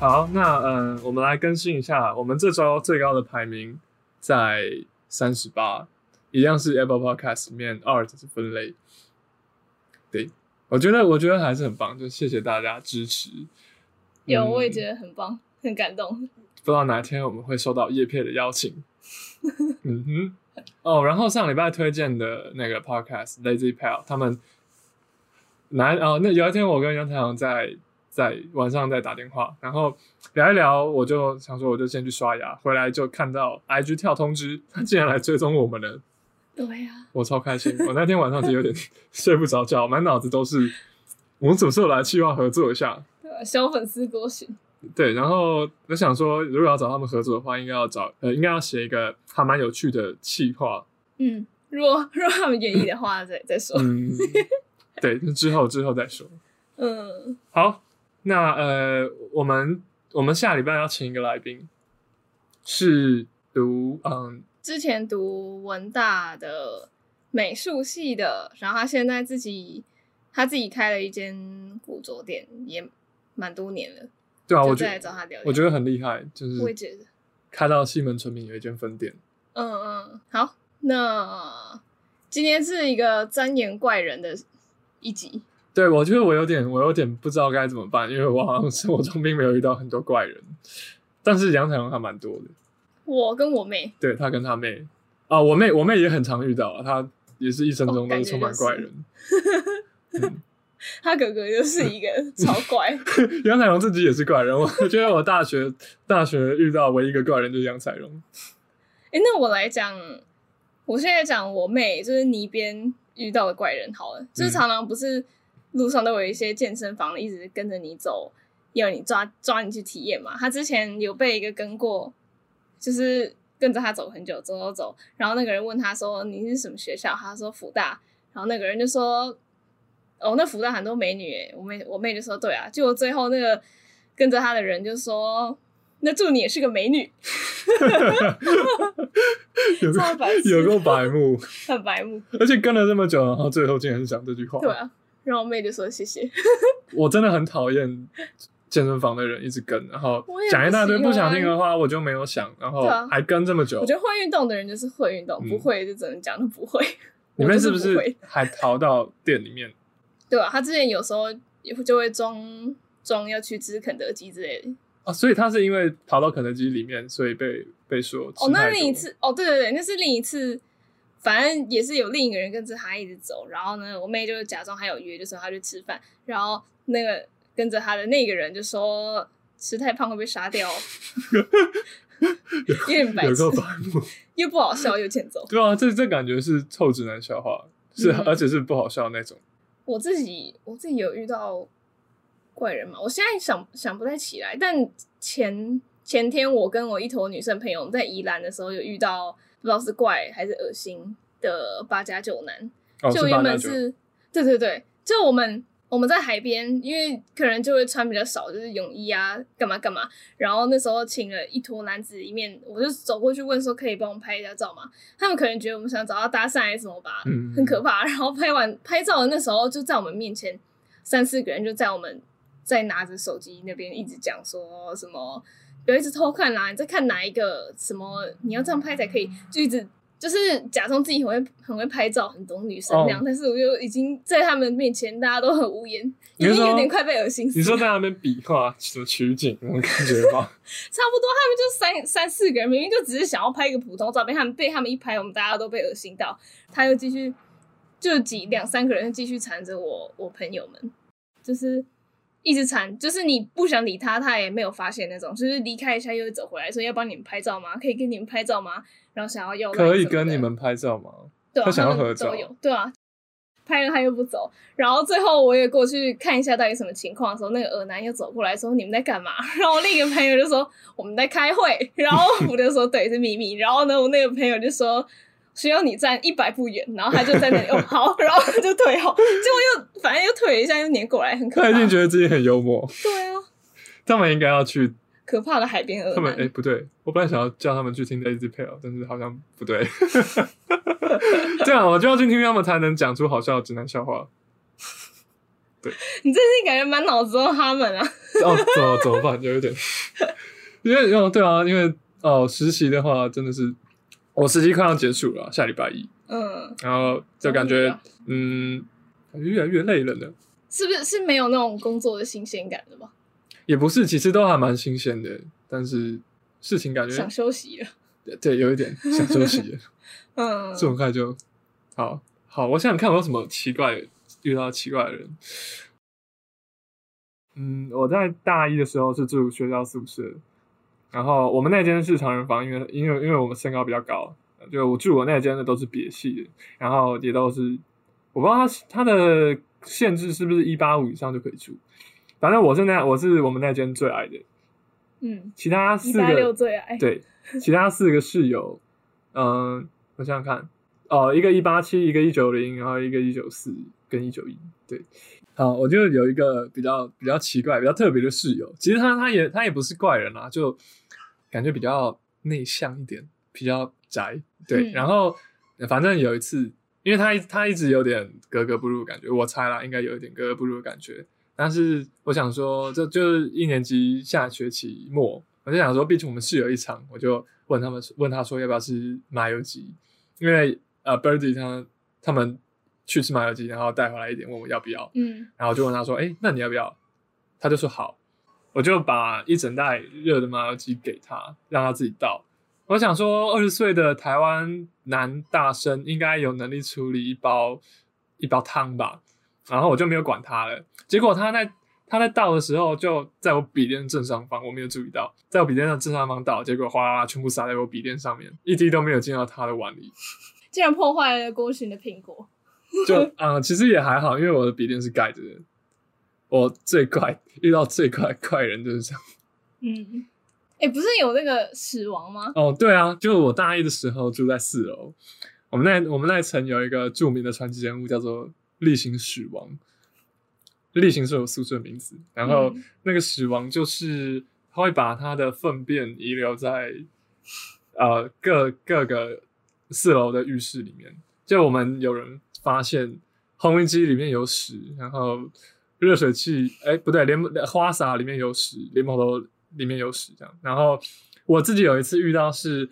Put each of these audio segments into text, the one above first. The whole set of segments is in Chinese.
好，那嗯，我们来更新一下，我们这周最高的排名在三十八，一样是 Apple Podcast 里面 Art 的分类。对，我觉得我觉得还是很棒，就谢谢大家支持。有，嗯、我也觉得很棒，很感动。不知道哪天我们会收到叶片的邀请。嗯哼，哦，然后上礼拜推荐的那个 Podcast Lazy Pal，他们来哦，那有一天我跟杨太阳在。在晚上再打电话，然后聊一聊，我就想说，我就先去刷牙，回来就看到 IG 跳通知，他竟然来追踪我们了。对呀，我超开心。我那天晚上其实有点 睡不着觉，满脑子都是我们什么时候来企划合作一下。对，小粉丝多行。对，然后我想说，如果要找他们合作的话，应该要找呃，应该要写一个还蛮有趣的企划。嗯，如果 如果他们愿意的话，再再说。嗯，对，之后之后再说。嗯，好。那呃，我们我们下礼拜要请一个来宾，是读嗯之前读文大的美术系的，然后他现在自己他自己开了一间古着店，也蛮多年了。对啊，我再来找他聊聊，我觉得很厉害，就是我也觉得开到西门村民有一间分店。嗯嗯，好，那今天是一个钻研怪人的一集。对，我觉得我有点，我有点不知道该怎么办，因为我好像生活中并没有遇到很多怪人，但是杨彩虹还蛮多的。我跟我妹，对，他跟他妹啊，我妹我妹也很常遇到，她也是一生中都是充满怪人。他哥哥就是一个 超怪。杨彩虹自己也是怪人，我觉得我大学大学遇到唯一一个怪人就是杨彩虹。哎、欸，那我来讲，我现在讲我妹，就是泥边遇到的怪人好了，就是常常不是。路上都有一些健身房一直跟着你走，要你抓抓你去体验嘛。他之前有被一个跟过，就是跟着他走很久，走走走。然后那个人问他说：“你是什么学校？”他说：“福大。”然后那个人就说：“哦，那福大很多美女。”诶，我妹我妹就说：“对啊。”结果最后那个跟着他的人就说：“那祝你也是个美女。”有个有个白目，很白目，而且跟了这么久，然后最后竟然是讲这句话。对啊。然后我妹就说谢谢。我真的很讨厌健身房的人一直跟，然后讲一大堆不想听的话，我就没有想，然后还跟这么久。我觉得会运动的人就是会运动，不会就只能讲都不会。你们是不是还逃到店里面？对啊，他之前有时候也就会装装要去吃肯德基之类的。哦，所以他是因为逃到肯德基里面，所以被被说。哦，那另一次哦，对对对，那是另一次。反正也是有另一个人跟着他一直走，然后呢，我妹就假装还有约，就说她去吃饭，然后那个跟着他的那个人就说吃太胖会被杀掉，有点白痴，又不好笑又欠揍。对啊，这这感觉是臭直男笑话，是、嗯、而且是不好笑那种。我自己我自己有遇到怪人嘛？我现在想想不太起来，但前前天我跟我一坨女生朋友在宜兰的时候有遇到。不知道是怪还是恶心的八加九男，哦、就原本是，是对对对，就我们我们在海边，因为可能就会穿比较少，就是泳衣啊，干嘛干嘛。然后那时候请了一坨男子，一面我就走过去问说，可以帮我们拍一下照吗？他们可能觉得我们想找到搭讪还是什么吧，嗯，很可怕。然后拍完拍照的那时候，就在我们面前三四个人就在我们在拿着手机那边一直讲说什么。有一直偷看啦，你在看哪一个什么？你要这样拍才可以，就一直就是假装自己很会很会拍照，很懂女生那样。Oh. 但是我又已经在他们面前，大家都很无言，已经有点快被恶心死。你说在那边比划什么取景，那种感觉吗，差不多。他们就三三四个人，明明就只是想要拍一个普通照片，他们被他们一拍，我们大家都被恶心到。他又继续就几两三个人继续缠着我，我朋友们就是。一直缠，就是你不想理他，他也没有发现那种，就是离开一下又走回来，说要帮你们拍照吗？可以跟你们拍照吗？然后想要要可以跟你们拍照吗？对啊，他想要合照，对啊，拍了他又不走，然后最后我也过去看一下到底什么情况的时候，那个耳男又走过来说：“你们在干嘛？” 然后我另一个朋友就说：“我们在开会。”然后我就说：“对，是秘密。”然后呢，我那个朋友就说：“需要你站一百步远。”然后他就在那里哦 好，然后就退后，结果又反正又退了一下，又黏过来，很可怕。他一定觉得自己很幽默。对啊，他们应该要去。可怕的海边鹅。他们哎、欸，不对，我本来想要叫他们去听 Lazy Pal，但是好像不对。这样我就要去听他们才能讲出好笑的直男笑话。对，你最近感觉满脑子都他们啊。哦，怎么怎么办？有一点，因为哦，对啊，因为哦，实习的话真的是，我实习快要结束了，下礼拜一。嗯。然后就感觉嗯，越来越累了呢。是不是是没有那种工作的新鲜感的吗？也不是，其实都还蛮新鲜的，但是事情感觉想休息了，对，对，有一点想休息了，嗯，这么快就好好，我想想看，我有什么奇怪遇到奇怪的人。嗯，我在大一的时候是住学校宿舍，然后我们那间是成人房，因为因为因为我们身高比较高，就我住我那间的都是别系的，然后也都是我不知道他他的限制是不是一八五以上就可以住。反正我是那，我是我们那间最矮的，嗯，其他四个六最矮，对，其他四个室友，嗯、呃，我想想看，哦，一个一八七，一个一九零，然后一个一九四跟一九一，对，好，我就有一个比较比较奇怪、比较特别的室友，其实他他也他也不是怪人啊，就感觉比较内向一点，比较宅，对，嗯、然后反正有一次，因为他他一直有点格格不入的感觉，我猜啦，应该有一点格格不入的感觉。但是我想说，这就是一年级下学期末，我就想说，毕竟我们室友一场，我就问他们，问他说要不要吃麻油鸡，因为呃，Birdy 他他们去吃麻油鸡，然后带回来一点，问我要不要，嗯，然后就问他说，哎，那你要不要？他就说好，我就把一整袋热的麻油鸡给他，让他自己倒。我想说，二十岁的台湾男大生应该有能力处理一包一包汤吧。然后我就没有管他了。结果他在他在倒的时候，就在我笔电正上方，我没有注意到，在我笔电的正上方倒，结果哗啦啦全部洒在我笔电上面，一滴都没有进到他的碗里，竟然破坏了郭洵的苹果。就啊、呃，其实也还好，因为我的笔电是盖着的。我最怪遇到最怪怪人就是这样。嗯，哎，不是有那个死亡吗？哦，对啊，就我大一的时候住在四楼，我们那我们那层有一个著名的传奇人物叫做。例行死亡，例行是我宿舍名字。然后那个死亡就是他会把他的粪便遗留在呃各各个四楼的浴室里面。就我们有人发现烘衣机里面有屎，然后热水器哎不对，连花洒里面有屎，莲蓬头里面有屎这样。然后我自己有一次遇到是，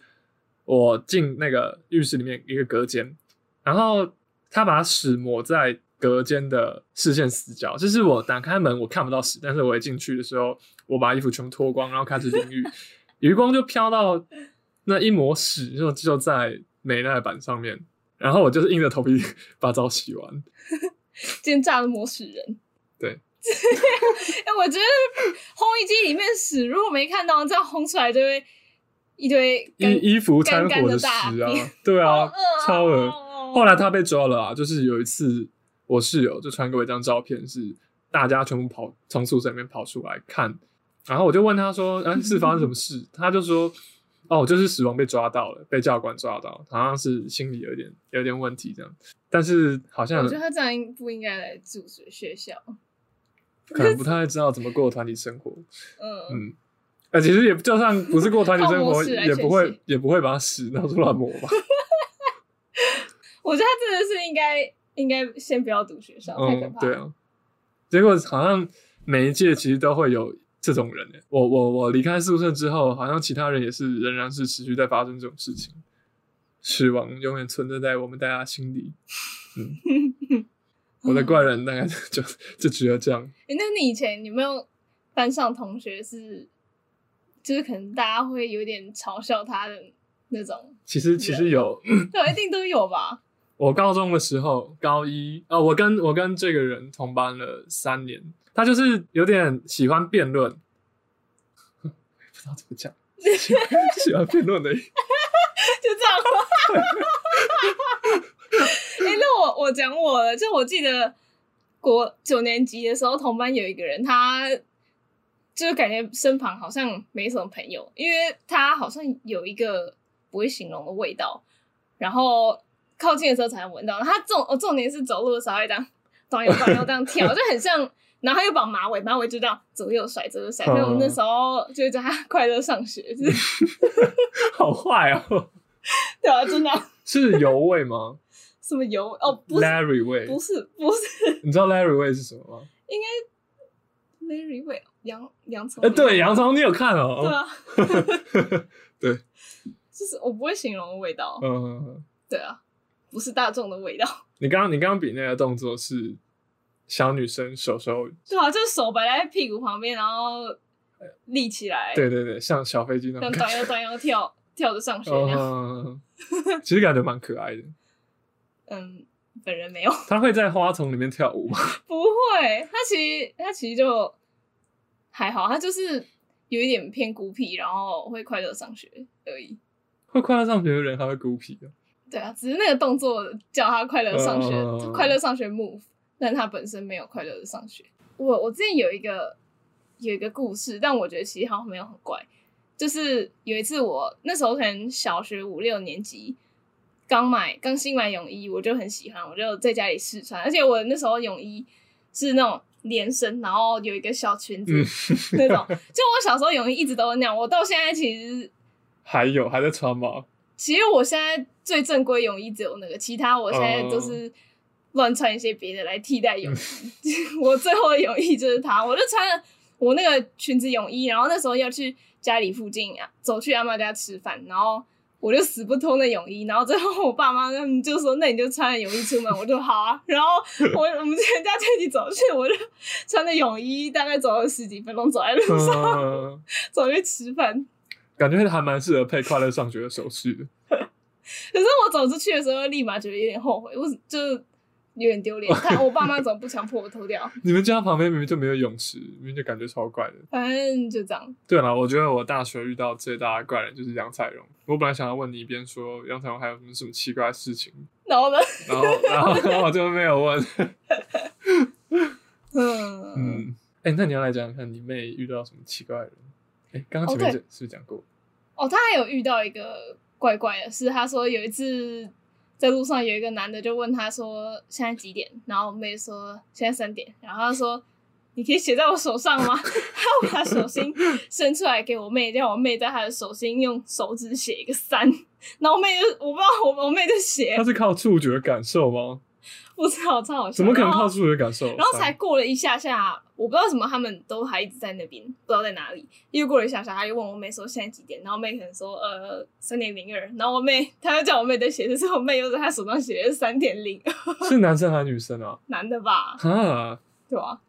我进那个浴室里面一个隔间，然后。他把屎抹在隔间的视线死角，就是我打开门我看不到屎，但是我一进去的时候，我把衣服全部脱光，然后开始淋浴，余光就飘到那一抹屎就就在美奈板上面，然后我就是硬着头皮 把澡洗完。今天炸了抹屎人。对。哎，我觉得烘衣机里面屎如果没看到，这样烘出来就会一堆衣衣服掺和的屎啊，对啊，喔、超恶。后来他被抓了啊！就是有一次，我室友就传给我一张照片，是大家全部跑从宿舍里面跑出来看，然后我就问他说：“哎，是发生什么事？”他就说：“哦，就是死亡被抓到了，被教官抓到，好像是心理有点有点问题这样。但是好像我觉得他这样不应该来住学校，可能不太知道怎么过团体生活。嗯嗯，呃，其实也就算不是过团体生活，也不会也不会把屎拿出来抹吧。”我觉得他真的是应该应该先不要读学校，太可怕对啊，结果好像每一届其实都会有这种人。我我我离开宿舍之后，好像其他人也是仍然是持续在发生这种事情。死亡永远存在在我们大家心里。嗯，我的怪人大概就就只有这样。欸，那你以前有没有班上同学是，就是可能大家会有点嘲笑他的那种？其实其实有，对，一定都有吧。我高中的时候，高一啊、哦，我跟我跟这个人同班了三年，他就是有点喜欢辩论，不知道怎么讲，喜欢辩论的，就这样。哎、欸，那我我讲我了，就我记得国九年级的时候，同班有一个人，他就是感觉身旁好像没什么朋友，因为他好像有一个不会形容的味道，然后靠近的时候才能闻到。他重哦重点是走路的时候会这样左右左右这样跳，就很像。然后他又绑马尾，马尾就这样左右甩，左右甩。所以我们那时候就叫他快乐上学，就 是好坏哦。对啊，真的。是油味吗？什么油？哦，不是，Larry 味，不是，不是。你知道 Larry 味是什么吗？应该 Larry 味，洋洋葱。哎，对，洋葱，你有看哦？对啊。对，就是我不会形容的味道。嗯，对啊，不是大众的味道。你刚刚，你刚刚比那个动作是？小女生手手，对啊，就是手摆在屁股旁边，然后立起来。对对对，像小飞机那样，像短腰短腰跳跳着上学那样。嗯，其实感觉蛮可爱的。嗯，本人没有。他会在花丛里面跳舞吗？不会，他其实他其实就还好，他就是有一点偏孤僻，然后会快乐上学而已。会快乐上学的人还会孤僻啊？对啊，只是那个动作叫他快乐上学，嗯、快乐上学 move。但他本身没有快乐的上学。我我之前有一个有一个故事，但我觉得其实好像没有很怪。就是有一次我那时候可能小学五六年级，刚买刚新买泳衣，我就很喜欢，我就在家里试穿。而且我那时候泳衣是那种连身，然后有一个小裙子那种。就我小时候泳衣一直都是那样，我到现在其实还有还在穿吗？其实我现在最正规泳衣只有那个，其他我现在都是。乱穿一些别的来替代泳衣，我最后的泳衣就是它，我就穿了我那个裙子泳衣，然后那时候要去家里附近啊，走去阿妈家吃饭，然后我就死不脱那泳衣，然后最后我爸妈他们就说，那你就穿着泳衣出门，我就好啊，然后我我们全家就一起走去，我就穿着泳衣，大概走了十几分钟，走在路上，嗯、走去吃饭，感觉还蛮适合配快乐上学的首饰的，可是我走出去的时候，立马觉得有点后悔，我就。有点丢脸，看我爸妈怎么不强迫我脱掉？你们家旁边明明就没有泳池，明明就感觉超怪的。反正就这样。对了，我觉得我大学遇到最大的怪人就是杨彩荣。我本来想要问你一遍，说杨彩荣还有什么什么奇怪的事情，然后呢？然后 然后然后我就没有问。嗯嗯，哎、欸，那你要来讲讲看你妹遇到什么奇怪的人？哎、欸，刚刚前面是不是讲过？哦，她还有遇到一个怪怪的是她说有一次。在路上有一个男的就问他说：“现在几点？”然后我妹说：“现在三点。”然后他说：“你可以写在我手上吗？” 他把手心伸出来给我妹，让我妹在他的手心用手指写一个三。然后我妹就我不知道，我我妹就写。他是靠触觉感受吗？不知道，超好笑。怎么可能靠触觉感受？然后才过了一下下。我不知道为什么他们都还一直在那边，不知道在哪里。又过了一下下，他又问我妹说现在几点，然后我妹可能说呃三点零二，然后我妹他又叫我妹在写，就是我妹又在她手上写的是三点零。是男生还是女生啊？男的吧？啊，对吧？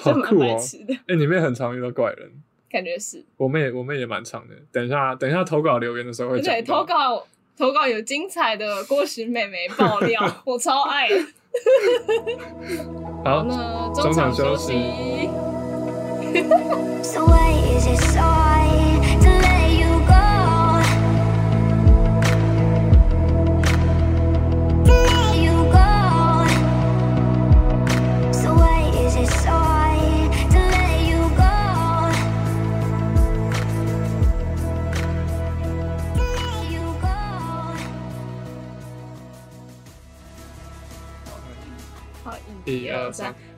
好酷哦！哎、欸，你妹很常遇到怪人，感觉是。我妹我妹也蛮常的。等一下等一下投稿留言的时候会讲。对，投稿投稿有精彩的郭石妹妹爆料，我超爱。好，那中场休息。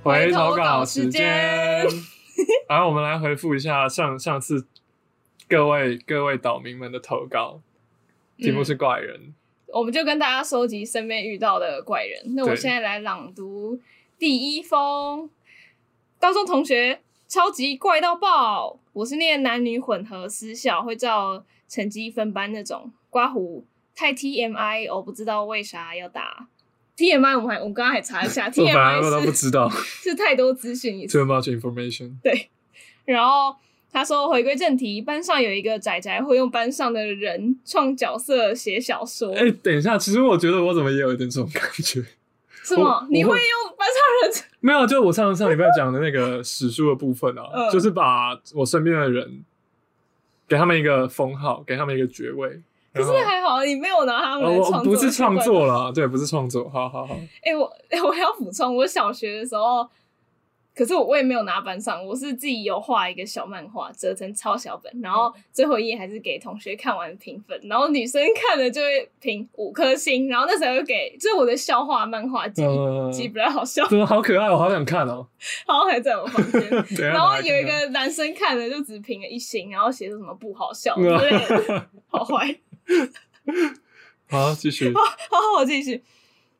回投稿时间。然后我们来回复一下上上次各位各位岛民们的投稿，题目是怪人。嗯，我们就跟大家收集身边遇到的怪人。那我现在来朗读第一封，高中同学超级怪到爆，我是念男女混合私校，会照成绩分班那种。刮胡太 TMI，我不知道为啥要打。TMI，我们还我们刚刚还查一下，TMI 不知道，是太多资讯，too much information。对，然后他说回归正题，班上有一个仔仔会用班上的人创角色写小说。哎、欸，等一下，其实我觉得我怎么也有一点这种感觉。是吗？你会用班上人？没有，就我上上礼拜讲的那个史书的部分啊，嗯、就是把我身边的人给他们一个封号，给他们一个爵位。可是还好，你没有拿他们来创作、哦。不是创作啦，对，不是创作。好好好。哎、欸，我我还要补充，我小学的时候。可是我我也没有拿班上，我是自己有画一个小漫画，折成超小本，然后最后一页还是给同学看完评分，然后女生看了就会评五颗星，然后那时候又给，就是我的笑话漫画集，集、呃、不太好笑，真的好可爱，我好想看哦，好还在我房间，然后有一个男生看了就只评了一星，然后写出什么不好笑之类的，好坏，好继续，好好我继续，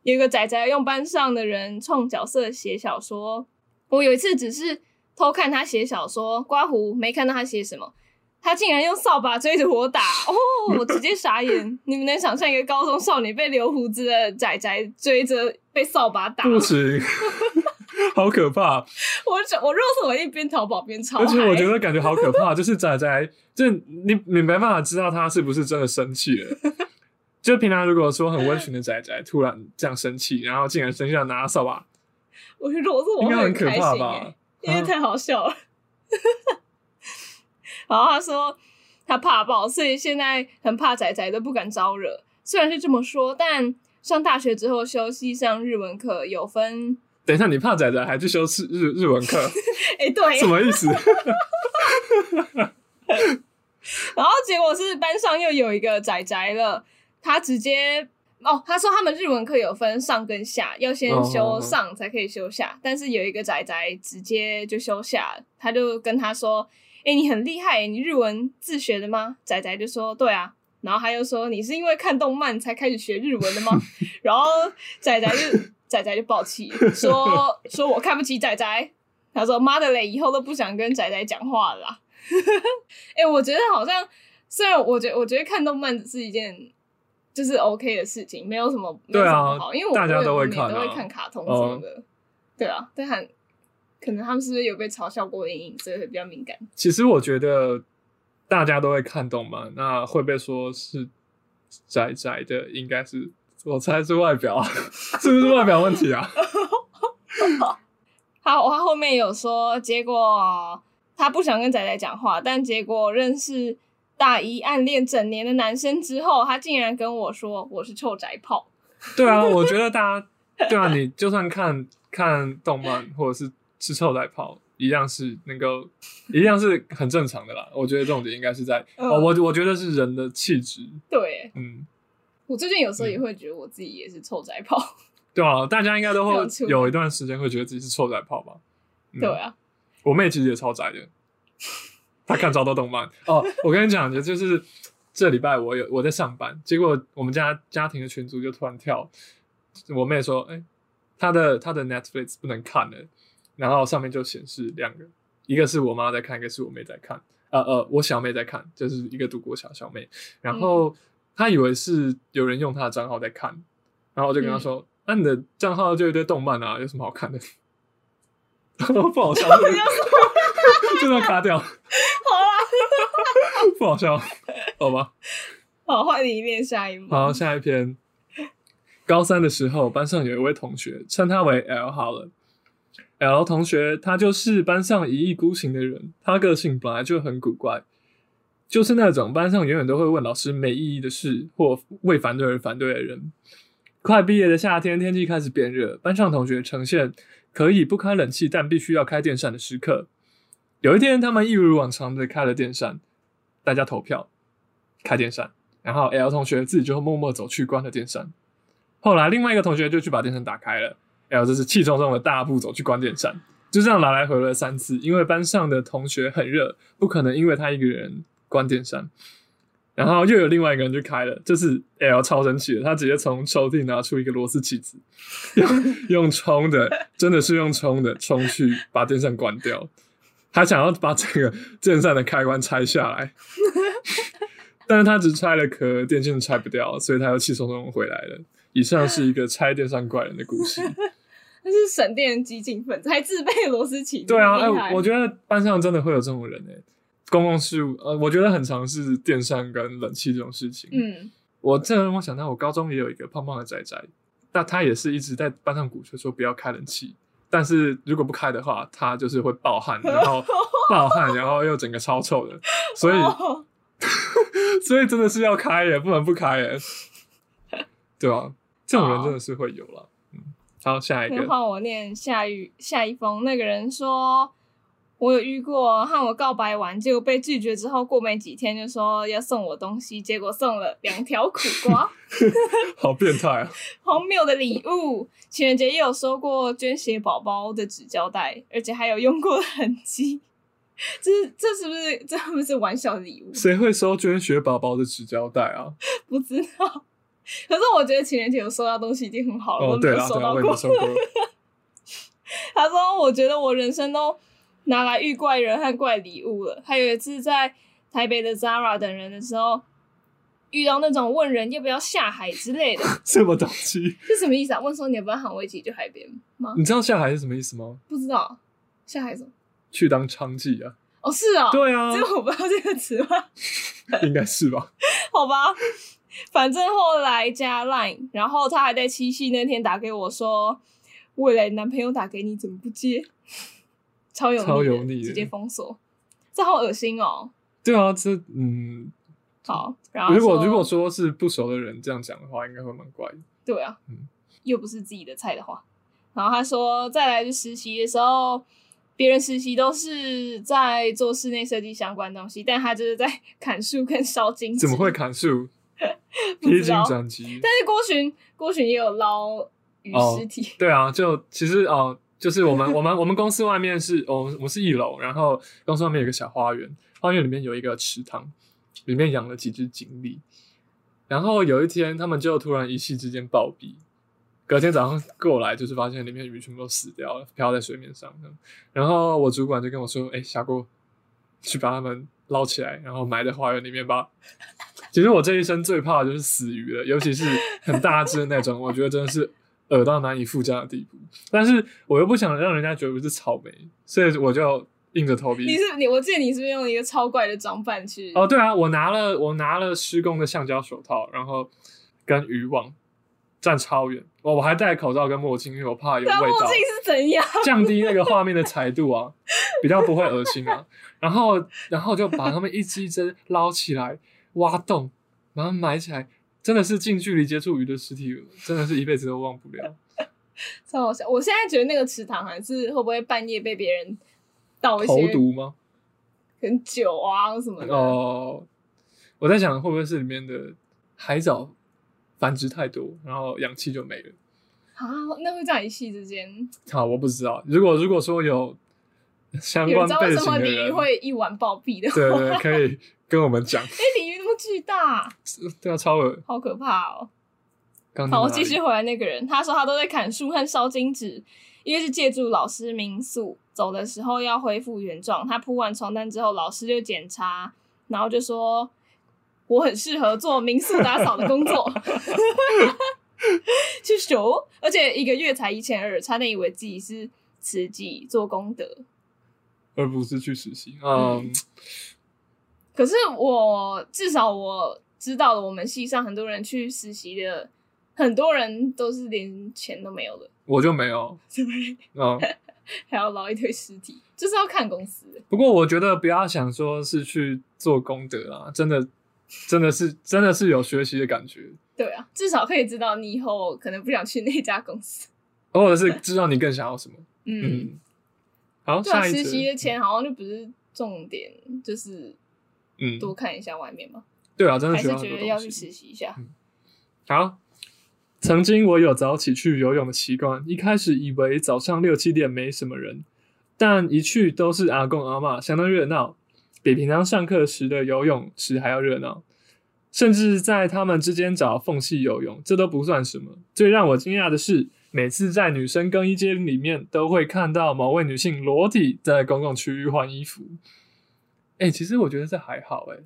有一个仔仔用班上的人创角色写小说。我有一次只是偷看他写小说，刮胡没看到他写什么，他竟然用扫把追着我打，哦，我直接傻眼。你们能想象一个高中少女被留胡子的仔仔追着被扫把打？不行，好可怕！我我若是我一边逃跑边吵，而且我觉得感觉好可怕，就是仔仔，就你你没办法知道他是不是真的生气了。就平常如果说很温驯的仔仔突然这样生气，然后竟然生气要拿扫把。我觉得我是我会很可怕吧，因为太好笑了。啊、然后他说他怕爆，所以现在很怕仔仔都不敢招惹。虽然是这么说，但上大学之后休息上日文课有分。等一下，你怕仔仔还去修日日日文课？哎、欸，对，什么意思？然后结果是班上又有一个仔仔了，他直接。哦，他说他们日文课有分上跟下，要先修上才可以修下。Oh, oh, oh. 但是有一个仔仔直接就修下，他就跟他说：“哎、欸，你很厉害，你日文自学的吗？”仔仔就说：“对啊。”然后他又说：“你是因为看动漫才开始学日文的吗？” 然后仔仔就仔仔就爆气，说：“说我看不起仔仔。”他说：“妈的嘞，以后都不想跟仔仔讲话了啦。”哎、欸，我觉得好像，虽然我觉得我觉得看动漫是一件。就是 OK 的事情，没有什么，没有什么好，啊，因为我大家都会看，都会看卡通什么的，哦、对啊，但很可能他们是不是有被嘲笑过的阴影，所以会比较敏感。其实我觉得大家都会看动漫，那会被说是宅宅的，应该是我猜是外表，是不是外表问题啊？好，他后面有说，结果他不想跟仔仔讲话，但结果认识。大一暗恋整年的男生之后，他竟然跟我说我是臭宅炮。对啊，我觉得大家对啊，你就算看看动漫或者是吃臭宅炮，一样是能够，一样是很正常的啦。我觉得重点应该是在、呃、哦，我我觉得是人的气质。对，嗯，我最近有时候也会觉得我自己也是臭宅炮。对啊，大家应该都会有一段时间会觉得自己是臭宅炮吧？嗯、对啊，我妹其实也超宅的。她看超多动漫哦，我跟你讲，就就是这礼拜我有我在上班，结果我们家家庭的群组就突然跳，我妹说，哎、欸，他的她的 Netflix 不能看了，然后上面就显示两个，一个是我妈在看，一个是我妹在看，呃呃，我小妹在看，就是一个读国小小妹，然后她以为是有人用他的账号在看，然后我就跟他说，那、嗯啊、你的账号就一堆动漫啊，有什么好看的？不好笑，就这样卡掉。不好笑，好吧。好，换你念下一幕。好，下一篇。高三的时候，班上有一位同学，称他为 L 好了。L 同学，他就是班上一意孤行的人。他个性本来就很古怪，就是那种班上永远都会问老师没意义的事，或为反对而反对的人。快毕业的夏天，天气开始变热，班上同学呈现可以不开冷气，但必须要开电扇的时刻。有一天，他们一如往常的开了电扇。大家投票开电扇，然后 L 同学自己就默默走去关了电扇。后来另外一个同学就去把电扇打开了，L 就是气冲冲的大步走去关电扇，就这样来来回回三次。因为班上的同学很热，不可能因为他一个人关电扇。然后又有另外一个人去开了，这是 L 超生气的，他直接从抽屉拿出一个螺丝起子，用用冲的，真的是用冲的冲去把电扇关掉。他想要把这个 电扇的开关拆下来，但是他只拆了壳，电线拆不掉，所以他又气冲冲回来了。以上是一个拆电扇怪人的故事。那是省电激进分，还自备螺丝起子。对啊，哎、欸，我觉得班上真的会有这种人诶、欸。公共事务，呃，我觉得很常是电扇跟冷气这种事情。嗯，我这让我想到，我高中也有一个胖胖的仔仔，但他也是一直在班上鼓吹说不要开冷气。但是如果不开的话，他就是会暴汗，然后 暴汗，然后又整个超臭的，所以 所以真的是要开耶，不能不开耶。对啊，这种人真的是会有了。嗯，好，下一个。换我念下一下一封，那个人说。我有遇过和我告白完，结果被拒绝之后，过没几天就说要送我东西，结果送了两条苦瓜 好变态啊！荒谬的礼物。情人节也有收过捐血宝宝的纸胶带，而且还有用过的痕迹。这是这是不是这是不是玩笑的礼物？谁会收捐血宝宝的纸胶带啊？不知道。可是我觉得情人节有收到东西已经很好了。哦，对了，对了，我没有收过。他说：“我觉得我人生都。”拿来遇怪人和怪礼物了。还有一次在台北的 Zara 等人的时候，遇到那种问人要不要下海之类的。什么东西？是什么意思啊？问说你要不要喊我一起去海边吗？你知道下海是什么意思吗？不知道。下海什么？去当娼妓啊？哦，是啊、哦。对啊。这个我不知道这个词吗？应该是吧。好吧，反正后来加 Line，然后他还在七夕那天打给我说，未来男朋友打给你怎么不接？超油腻，超油腻，直接封锁，这好恶心哦！对啊，这嗯，好。然后如果如果说是不熟的人这样讲的话，应该会蛮怪的。对啊，嗯，又不是自己的菜的话。然后他说，再来去实习的时候，别人实习都是在做室内设计相关东西，但他就是在砍树跟烧金。怎么会砍树？披荆斩棘。但是郭洵，郭洵也有捞鱼尸体。哦。对啊，就其实哦。就是我们 我们我们公司外面是，我们我们是一楼，然后公司外面有个小花园，花园里面有一个池塘，里面养了几只锦鲤。然后有一天，他们就突然一夕之间暴毙。隔天早上过来，就是发现里面鱼全部都死掉了，漂在水面上。然后我主管就跟我说：“哎，下锅去把它们捞起来，然后埋在花园里面吧。”其实我这一生最怕的就是死鱼了，尤其是很大只的那种，我觉得真的是。恶到难以复加的地步，但是我又不想让人家觉得我是草莓，所以我就硬着头皮。你是你，我记得你是不是用一个超怪的装扮去？哦，对啊，我拿了我拿了施工的橡胶手套，然后跟渔网站超远，我我还戴口罩跟墨镜，因为我怕有味道。墨镜是怎样？降低那个画面的彩度啊，比较不会恶心啊。然后然后就把它们一只一只捞起来，挖洞，然后埋起来。真的是近距离接触鱼的尸体，真的是一辈子都忘不了。超好笑！我现在觉得那个池塘还是会不会半夜被别人倒一些投毒吗？很酒啊什么的。哦，我在想会不会是里面的海藻繁殖太多，然后氧气就没了。啊，那会在一夕之间？好，我不知道。如果如果说有相关背景的人，鲤鱼会一晚暴毙的。对，对对，可以跟我们讲。巨大，对啊，超恶，好可怕哦。好，我继续回来。那个人他说他都在砍树和烧金纸，因为是借住老师民宿，走的时候要恢复原状。他铺完床单之后，老师就检查，然后就说我很适合做民宿打扫的工作，去修，而且一个月才一千二，差点以为自己是慈济做功德。而不是去实习，嗯，嗯。可是我至少我知道了，我们系上很多人去实习的，很多人都是连钱都没有的。我就没有，是不是？嗯，还要捞一堆尸体，就是要看公司。不过我觉得不要想说是去做功德啊，真的，真的是，真的是有学习的感觉。对啊，至少可以知道你以后可能不想去那家公司，或者是知道你更想要什么。嗯。嗯好，对啊，实习的钱好像就不是重点，就是嗯，多看一下外面嘛。嗯、对啊，真的还是觉得要去实习一下、嗯。好，曾经我有早起去游泳的习惯，一开始以为早上六七点没什么人，但一去都是阿公阿妈，相当热闹，比平常上课时的游泳池还要热闹，甚至在他们之间找缝隙游泳，这都不算什么。最让我惊讶的是。每次在女生更衣间里面，都会看到某位女性裸体在公共区域换衣服。哎、欸，其实我觉得这还好、欸。哎，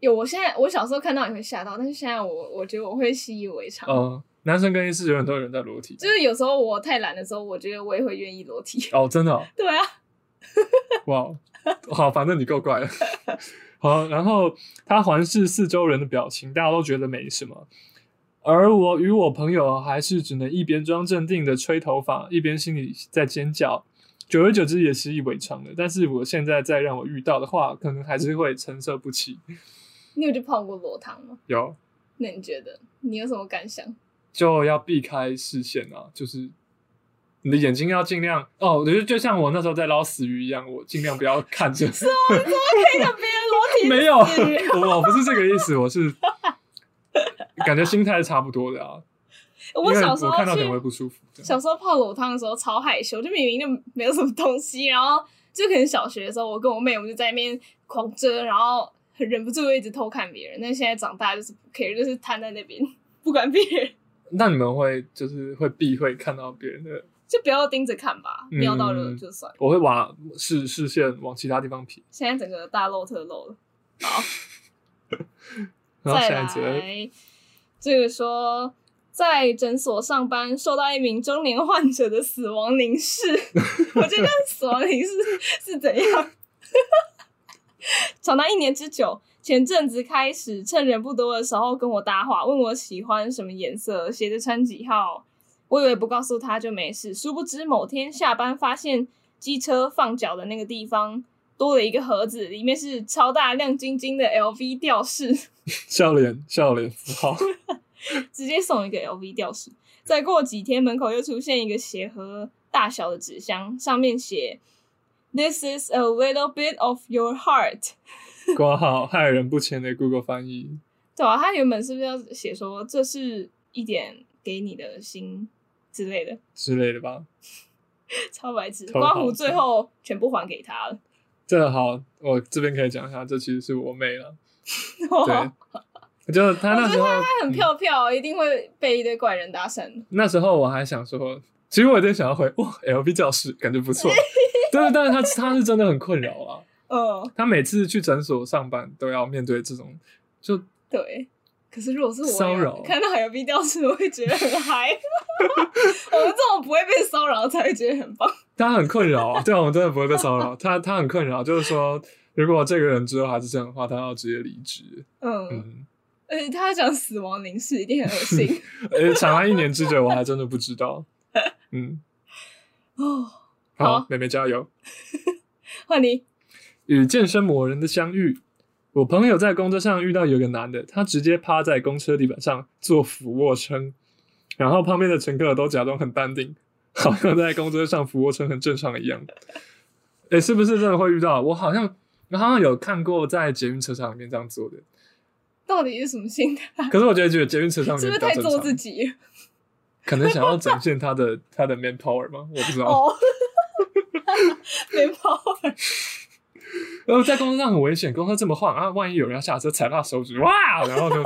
有，我现在我小时候看到也会吓到，但是现在我我觉得我会习以为常。嗯，男生更衣室有很多人在裸体，就是有时候我太懒的时候，我觉得我也会愿意裸体。哦，真的、哦？对啊。哇，好，反正你够怪了。好，然后他环视四周人的表情，大家都觉得没什么。而我与我朋友还是只能一边装镇定的吹头发，一边心里在尖叫。久而久之也习以为常了。但是我现在再让我遇到的话，可能还是会承受不起。你有去泡过裸汤吗？有。那你觉得你有什么感想？就要避开视线啊，就是你的眼睛要尽量哦。我觉得就像我那时候在捞死鱼一样，我尽量不要看着。是啊，你怎么可以让别人裸体？没有，我我不是这个意思，我是感觉心态差不多的啊。我小时候我看到点会不舒服。小时候泡裸汤的时候超害羞，就明明就没有什么东西，然后就可能小学的时候，我跟我妹我们就在那边狂遮，然后忍不住会一直偷看别人。但现在长大就是不 care，就是瘫在那边不管别人。那你们会就是会避讳看到别人的，就不要盯着看吧，瞄到了就算。我会往视视线往其他地方撇。现在整个大露特露了，好，再来这个说。在诊所上班，受到一名中年患者的死亡凝视。我觉得死亡凝视 是怎样？长达一年之久。前阵子开始，趁人不多的时候跟我搭话，问我喜欢什么颜色，鞋子穿几号。我以为不告诉他就没事，殊不知某天下班发现机车放脚的那个地方多了一个盒子，里面是超大亮晶晶的 LV 吊饰。笑脸，笑脸符号。直接送一个 LV 吊饰，再过几天门口又出现一个鞋盒大小的纸箱，上面写 “This is a little bit of your heart”，挂号害人不浅的 Google 翻译。对啊，他原本是不是要写说这是一点给你的心之类的之类的吧？超白痴，刮胡最后全部还给他了。这个好，我这边可以讲一下，这其实是我妹了。对。就他那时候，他很飘飘，嗯，一定会被一堆怪人搭讪。那时候我还想说，其实我有点想要回哇，L B 教室感觉不错。对，但是他他是真的很困扰啊。嗯，他每次去诊所上班都要面对这种，就对。可是如果是我骚扰，看到 L B 教室，我会觉得很嗨。我们这种不会被骚扰才会觉得很棒。他很困扰啊，对，我们真的不会被骚扰。他他很困扰，就是说，如果这个人之后还是这样的话，他要直接离职。嗯。嗯而且他讲死亡凝视一定很恶心。呃，长达一年之久，我还真的不知道。嗯，哦，好，妹妹加油。换你。与健身魔人的相遇。我朋友在公车上遇到有个男的，他直接趴在公车地板上做俯卧撑，然后旁边的乘客都假装很淡定，好像在公车上俯卧撑很正常一样。哎、欸，是不是真的会遇到？我好像，我好像有看过在捷运车厢里面这样做的。到底是什么心态？可是我觉得，觉得捷运车上面是不是太做自己？可能想要展现他的 他的 man power 吗？我不知道。Oh. man power。然后在公车上很危险，公车这么晃啊，万一有人要下车踩到手指，哇！然后就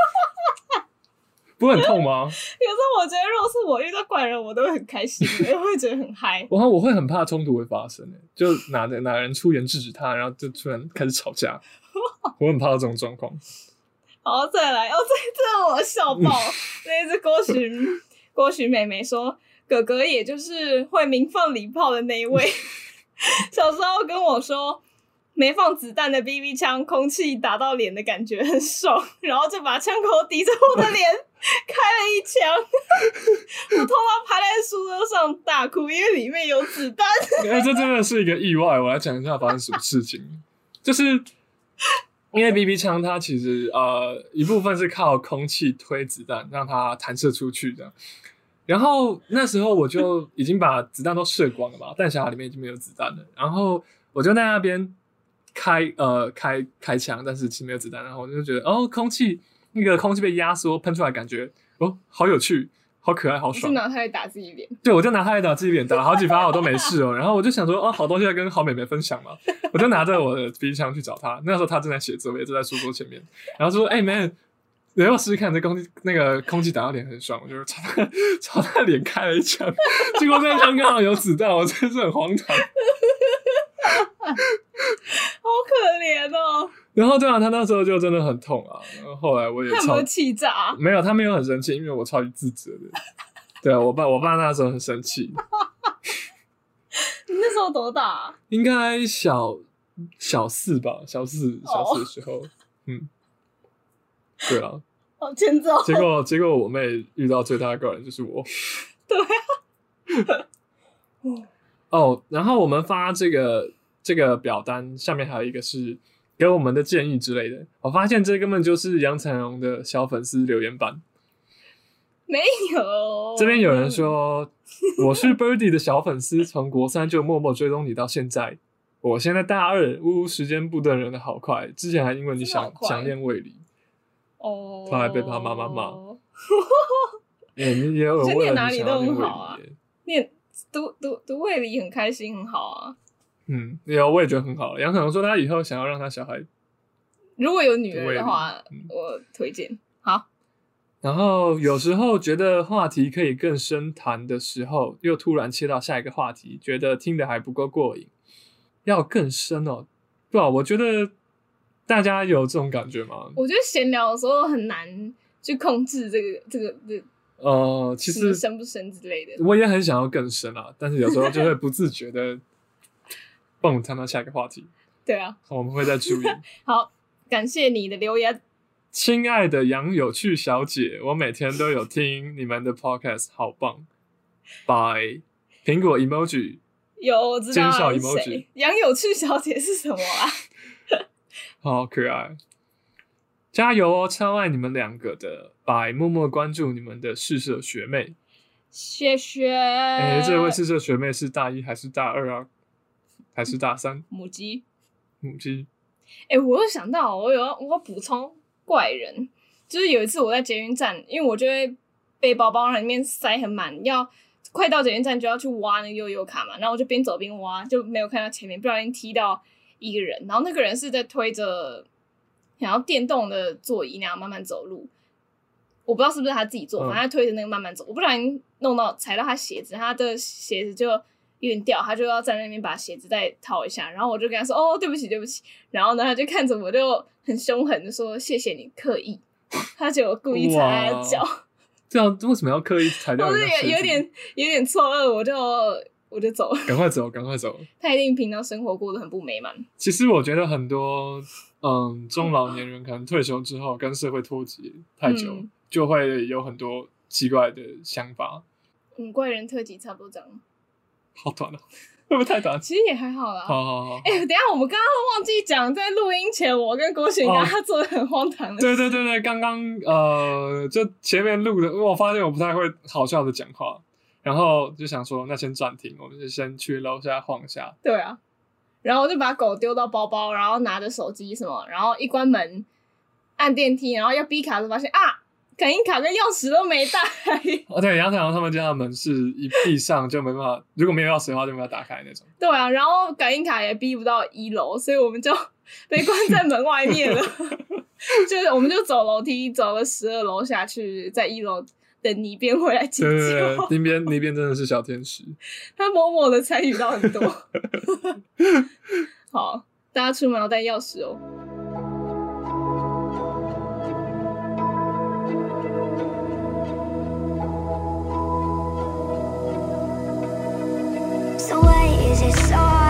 不会很痛吗？有时候我觉得，如果是我遇到怪人，我都会很开心，我会觉得很嗨。我我会很怕冲突会发生，就哪的哪人出言制止他，然后就突然开始吵架，我很怕这种状况。好，再来，哦，这这我笑爆。那一只郭寻郭寻妹妹说，哥哥也就是会鸣放礼炮的那一位，小时候跟我说，没放子弹的 BB 枪，空气打到脸的感觉很爽，然后就把枪口抵着我的脸开了一枪，我痛到趴在书桌上大哭，因为里面有子弹。哎，这真的是一个意外。我来讲一下发生什么事情，就是。因为 BB 枪它其实呃一部分是靠空气推子弹让它弹射出去的，然后那时候我就已经把子弹都射光了吧，弹匣里面已经没有子弹了，然后我就在那边开呃开开枪，但是其实没有子弹，然后我就觉得哦空气那个空气被压缩喷出来，感觉哦好有趣。好可爱，好爽！就拿它来打自己脸，对，我就拿它来打自己脸，打了好几发我都没事哦。然后我就想说，哦，好东西要跟好妹妹分享嘛，我就拿着我的鼻枪去找她。那时候她正在写作业，就在书桌前面。然后说：“哎、欸，妹，你要试试看，这空气那个空气打到脸很爽。”我就朝她朝他脸开了一枪，结果那枪刚好有子弹，我真是很荒唐，好可怜哦。然后对啊，他那时候就真的很痛啊。然后后来我也超他有没有气炸？没有，他没有很生气，因为我超级自责的。对啊，我爸我爸那时候很生气。你那时候多大啊？应该小小四吧，小四小四的时候。Oh. 嗯，对啊。好欠揍。结果结果我妹遇到最大的怪人就是我。对啊。哦，然后我们发这个这个表单下面还有一个是。给我们的建议之类的。我发现这根本就是杨彩荣的小粉丝留言版。没有，这边有人说我是 Birdy 的小粉丝，从国三就默默追踪你到现在。我现在大二，呜，时间不等人的好快。之前还因为你想想念魏离，哦，他还被他妈妈骂。欸、你也有人为了你想要念魏理，念读读读魏离很开心，很好啊。嗯，有，我也觉得很好。杨可能说他以后想要让他小孩，如果有女儿的话，嗯、我推荐。好。然后有时候觉得话题可以更深谈的时候，又突然切到下一个话题，觉得听的还不够过瘾。要更深哦，对啊，我觉得大家有这种感觉吗？我觉得闲聊的时候很难去控制这个这个这个。呃，其实深不深之类的，我也很想要更深啊，但是有时候就会不自觉的蹦谈到下一个话题。对啊，我们会再注意。好，感谢你的留言，亲爱的杨有趣小姐，我每天都有听你们的 podcast，好棒。Bye，苹果 emoji。有，我知道谁？杨有趣小姐是什么啊？好可爱，加油哦！超爱你们两个的，，Bye，，默默关注你们的试社学妹，谢谢。哎、欸，这位试社学妹是大一还是大二啊？还是大三？母鸡，母鸡。哎、欸，我又想到，我有要我要补充怪人，就是有一次我在捷运站，因为我就会背包包里面塞很满，要。快到捷运站就要去挖那个悠悠卡嘛，然后我就边走边挖，就没有看到前面，不小心踢到一个人，然后那个人是在推着想要电动的座椅那样慢慢走路，我不知道是不是他自己坐，反正他推着那个慢慢走，我不小心弄到踩到他鞋子，他的鞋子就有点掉，他就要在那边把鞋子再套一下，然后我就跟他说：“哦，对不起，对不起。”然后呢，他就看着我就很凶狠的说：“谢谢你刻意。”他觉得我故意踩他的脚。这样为什么要刻意踩掉？我是有有点有点错愕，我就我就走了，赶快走，赶快走。他一定平常生活过得很不美满。其实我觉得很多嗯中老年人可能退休之后跟社会脱节太久，嗯、就会有很多奇怪的想法。嗯，怪人特辑差不多这样。好短哦。会不会太短？其实也还好啦。好好好。哎、欸，等一下我们刚刚忘记讲，在录音前，我跟郭雪刚他做的很荒唐的、哦。对对对对，刚刚呃，就前面录的，我发现我不太会好笑的讲话，然后就想说，那先暂停，我们就先去楼下晃下。对啊，然后我就把狗丢到包包，然后拿着手机什么，然后一关门，按电梯，然后要逼卡的时候发现啊。感应卡跟钥匙都没带。哦，对，杨采荣他们家的门是一闭上就没办法，如果没有钥匙的话就没办法打开那种。对啊，然后感应卡也逼不到一楼，所以我们就被关在门外面了。就是我们就走楼梯走了十二楼下去，在一楼等倪边回来解救。对对对，倪边倪边真的是小天使，他默默的参与到很多。好，大家出门要带钥匙哦。is it so?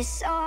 It's all